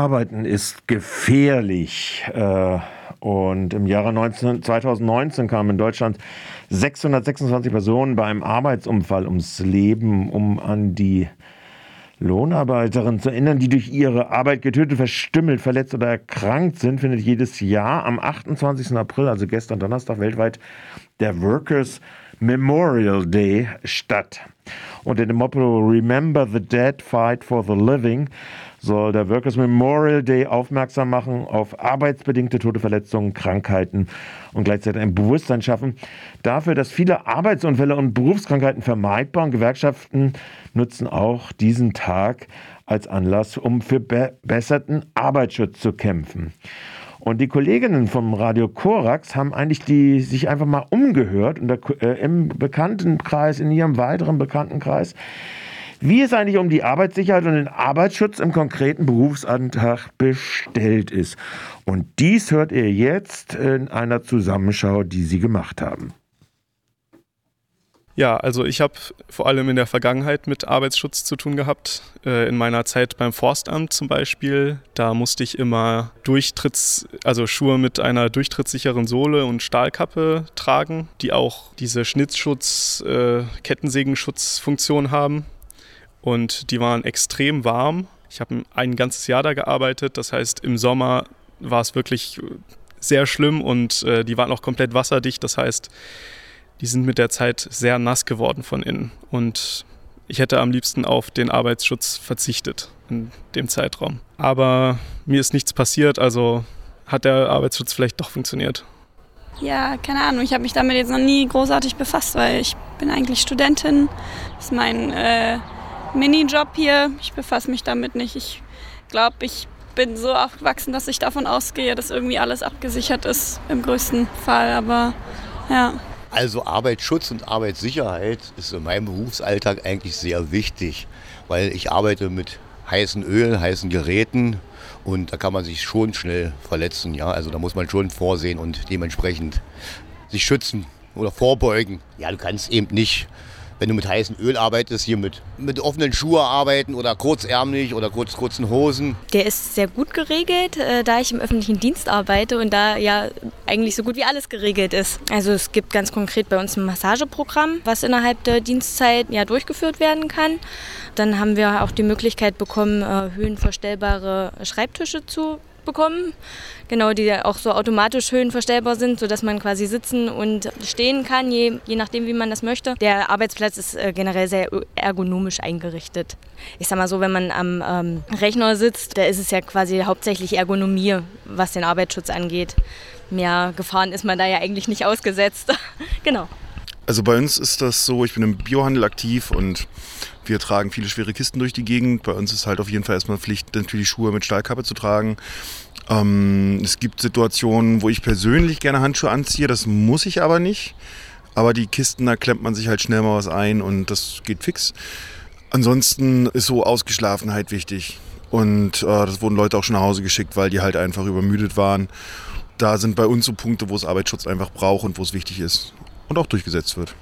Arbeiten ist gefährlich. Äh, und im Jahre 19, 2019 kamen in Deutschland 626 Personen bei einem Arbeitsunfall ums Leben, um an die Lohnarbeiterinnen zu erinnern, die durch ihre Arbeit getötet, verstümmelt, verletzt oder erkrankt sind, findet jedes Jahr am 28. April, also gestern Donnerstag, weltweit der Workers Memorial Day statt. Unter dem Motto Remember the Dead, Fight for the Living soll der Workers Memorial Day aufmerksam machen auf arbeitsbedingte tote Verletzungen, Krankheiten und gleichzeitig ein Bewusstsein schaffen dafür, dass viele Arbeitsunfälle und Berufskrankheiten vermeidbar und Gewerkschaften nutzen auch diesen Tag als Anlass, um für verbesserten Arbeitsschutz zu kämpfen. Und die Kolleginnen vom Radio Korax haben eigentlich die, sich einfach mal umgehört und äh, im Bekanntenkreis, in ihrem weiteren Bekanntenkreis, wie es eigentlich um die Arbeitssicherheit und den Arbeitsschutz im konkreten Berufsantrag bestellt ist. Und dies hört ihr jetzt in einer Zusammenschau, die sie gemacht haben. Ja, also ich habe vor allem in der Vergangenheit mit Arbeitsschutz zu tun gehabt. Äh, in meiner Zeit beim Forstamt zum Beispiel, da musste ich immer Durchtritts, also Schuhe mit einer durchtrittssicheren Sohle und Stahlkappe tragen, die auch diese Schnittschutz, äh, Kettensägenschutzfunktion haben. Und die waren extrem warm. Ich habe ein ganzes Jahr da gearbeitet. Das heißt, im Sommer war es wirklich sehr schlimm und äh, die waren auch komplett wasserdicht. Das heißt, die sind mit der Zeit sehr nass geworden von innen. Und ich hätte am liebsten auf den Arbeitsschutz verzichtet in dem Zeitraum. Aber mir ist nichts passiert, also hat der Arbeitsschutz vielleicht doch funktioniert. Ja, keine Ahnung. Ich habe mich damit jetzt noch nie großartig befasst, weil ich bin eigentlich Studentin. Das ist mein äh, Minijob hier. Ich befasse mich damit nicht. Ich glaube, ich bin so aufgewachsen, dass ich davon ausgehe, dass irgendwie alles abgesichert ist im größten Fall. Aber ja. Also Arbeitsschutz und Arbeitssicherheit ist in meinem Berufsalltag eigentlich sehr wichtig, weil ich arbeite mit heißen Öl, heißen Geräten und da kann man sich schon schnell verletzen. Ja? Also da muss man schon vorsehen und dementsprechend sich schützen oder vorbeugen. Ja, du kannst eben nicht wenn du mit heißem Öl arbeitest, hier mit, mit offenen Schuhen arbeiten oder kurzärmlich oder kurz, kurzen Hosen. Der ist sehr gut geregelt, äh, da ich im öffentlichen Dienst arbeite und da ja eigentlich so gut wie alles geregelt ist. Also es gibt ganz konkret bei uns ein Massageprogramm, was innerhalb der Dienstzeit ja durchgeführt werden kann. Dann haben wir auch die Möglichkeit bekommen, äh, höhenverstellbare Schreibtische zu bekommen. Genau, die auch so automatisch höhenverstellbar sind, sodass man quasi sitzen und stehen kann, je, je nachdem, wie man das möchte. Der Arbeitsplatz ist äh, generell sehr ergonomisch eingerichtet. Ich sag mal so, wenn man am ähm, Rechner sitzt, da ist es ja quasi hauptsächlich Ergonomie, was den Arbeitsschutz angeht. Mehr Gefahren ist man da ja eigentlich nicht ausgesetzt. genau. Also bei uns ist das so, ich bin im Biohandel aktiv und wir tragen viele schwere Kisten durch die Gegend. Bei uns ist halt auf jeden Fall erstmal Pflicht, natürlich Schuhe mit Stahlkappe zu tragen. Ähm, es gibt Situationen, wo ich persönlich gerne Handschuhe anziehe, das muss ich aber nicht. Aber die Kisten, da klemmt man sich halt schnell mal was ein und das geht fix. Ansonsten ist so Ausgeschlafenheit wichtig. Und äh, das wurden Leute auch schon nach Hause geschickt, weil die halt einfach übermüdet waren. Da sind bei uns so Punkte, wo es Arbeitsschutz einfach braucht und wo es wichtig ist und auch durchgesetzt wird.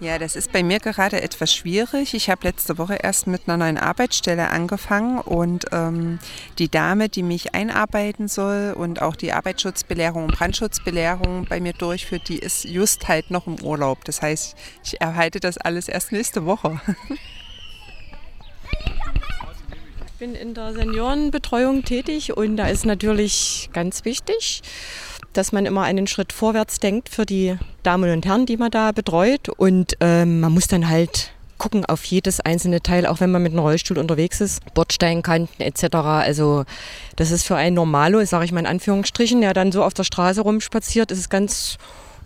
Ja, das ist bei mir gerade etwas schwierig. Ich habe letzte Woche erst mit einer neuen Arbeitsstelle angefangen und ähm, die Dame, die mich einarbeiten soll und auch die Arbeitsschutzbelehrung und Brandschutzbelehrung bei mir durchführt, die ist just halt noch im Urlaub. Das heißt, ich erhalte das alles erst nächste Woche. Bin in der Seniorenbetreuung tätig und da ist natürlich ganz wichtig, dass man immer einen Schritt vorwärts denkt für die Damen und Herren, die man da betreut. Und ähm, man muss dann halt gucken auf jedes einzelne Teil, auch wenn man mit einem Rollstuhl unterwegs ist, Bordsteinkanten etc. Also das ist für einen Normalo, sage ich mal in Anführungsstrichen, der dann so auf der Straße rumspaziert, ist es ganz,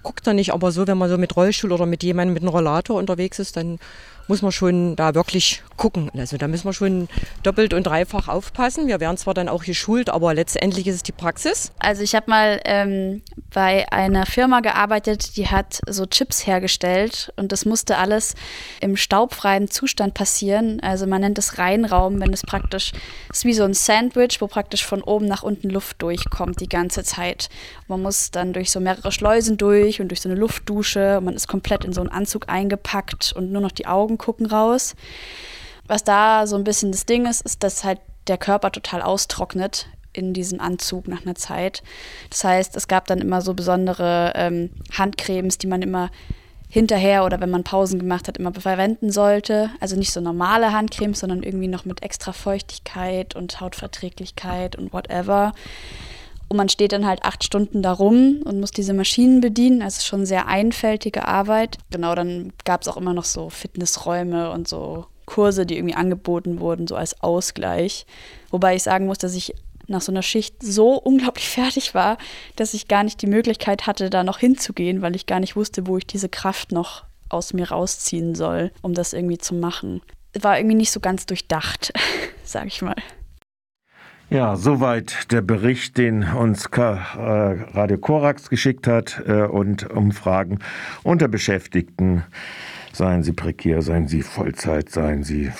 guckt er nicht, aber so, wenn man so mit Rollstuhl oder mit jemandem mit einem Rollator unterwegs ist, dann muss man schon da wirklich gucken. Also da müssen wir schon doppelt und dreifach aufpassen. Wir werden zwar dann auch geschult, aber letztendlich ist es die Praxis. Also ich habe mal ähm, bei einer Firma gearbeitet, die hat so Chips hergestellt und das musste alles im staubfreien Zustand passieren. Also man nennt es Reinraum, wenn es praktisch ist wie so ein Sandwich, wo praktisch von oben nach unten Luft durchkommt die ganze Zeit. Man muss dann durch so mehrere Schleusen durch und durch so eine Luftdusche. Man ist komplett in so einen Anzug eingepackt und nur noch die Augen gucken raus. Was da so ein bisschen das Ding ist, ist, dass halt der Körper total austrocknet in diesem Anzug nach einer Zeit. Das heißt, es gab dann immer so besondere ähm, Handcremes, die man immer hinterher oder wenn man Pausen gemacht hat, immer verwenden sollte. Also nicht so normale Handcremes, sondern irgendwie noch mit extra Feuchtigkeit und Hautverträglichkeit und whatever. Und man steht dann halt acht Stunden da rum und muss diese Maschinen bedienen. Also schon sehr einfältige Arbeit. Genau, dann gab es auch immer noch so Fitnessräume und so Kurse, die irgendwie angeboten wurden, so als Ausgleich. Wobei ich sagen muss, dass ich nach so einer Schicht so unglaublich fertig war, dass ich gar nicht die Möglichkeit hatte, da noch hinzugehen, weil ich gar nicht wusste, wo ich diese Kraft noch aus mir rausziehen soll, um das irgendwie zu machen. War irgendwie nicht so ganz durchdacht, sag ich mal. Ja, soweit der Bericht, den uns äh, Radio Korax geschickt hat äh, und Umfragen unter Beschäftigten. Seien sie prekär, seien sie Vollzeit, seien sie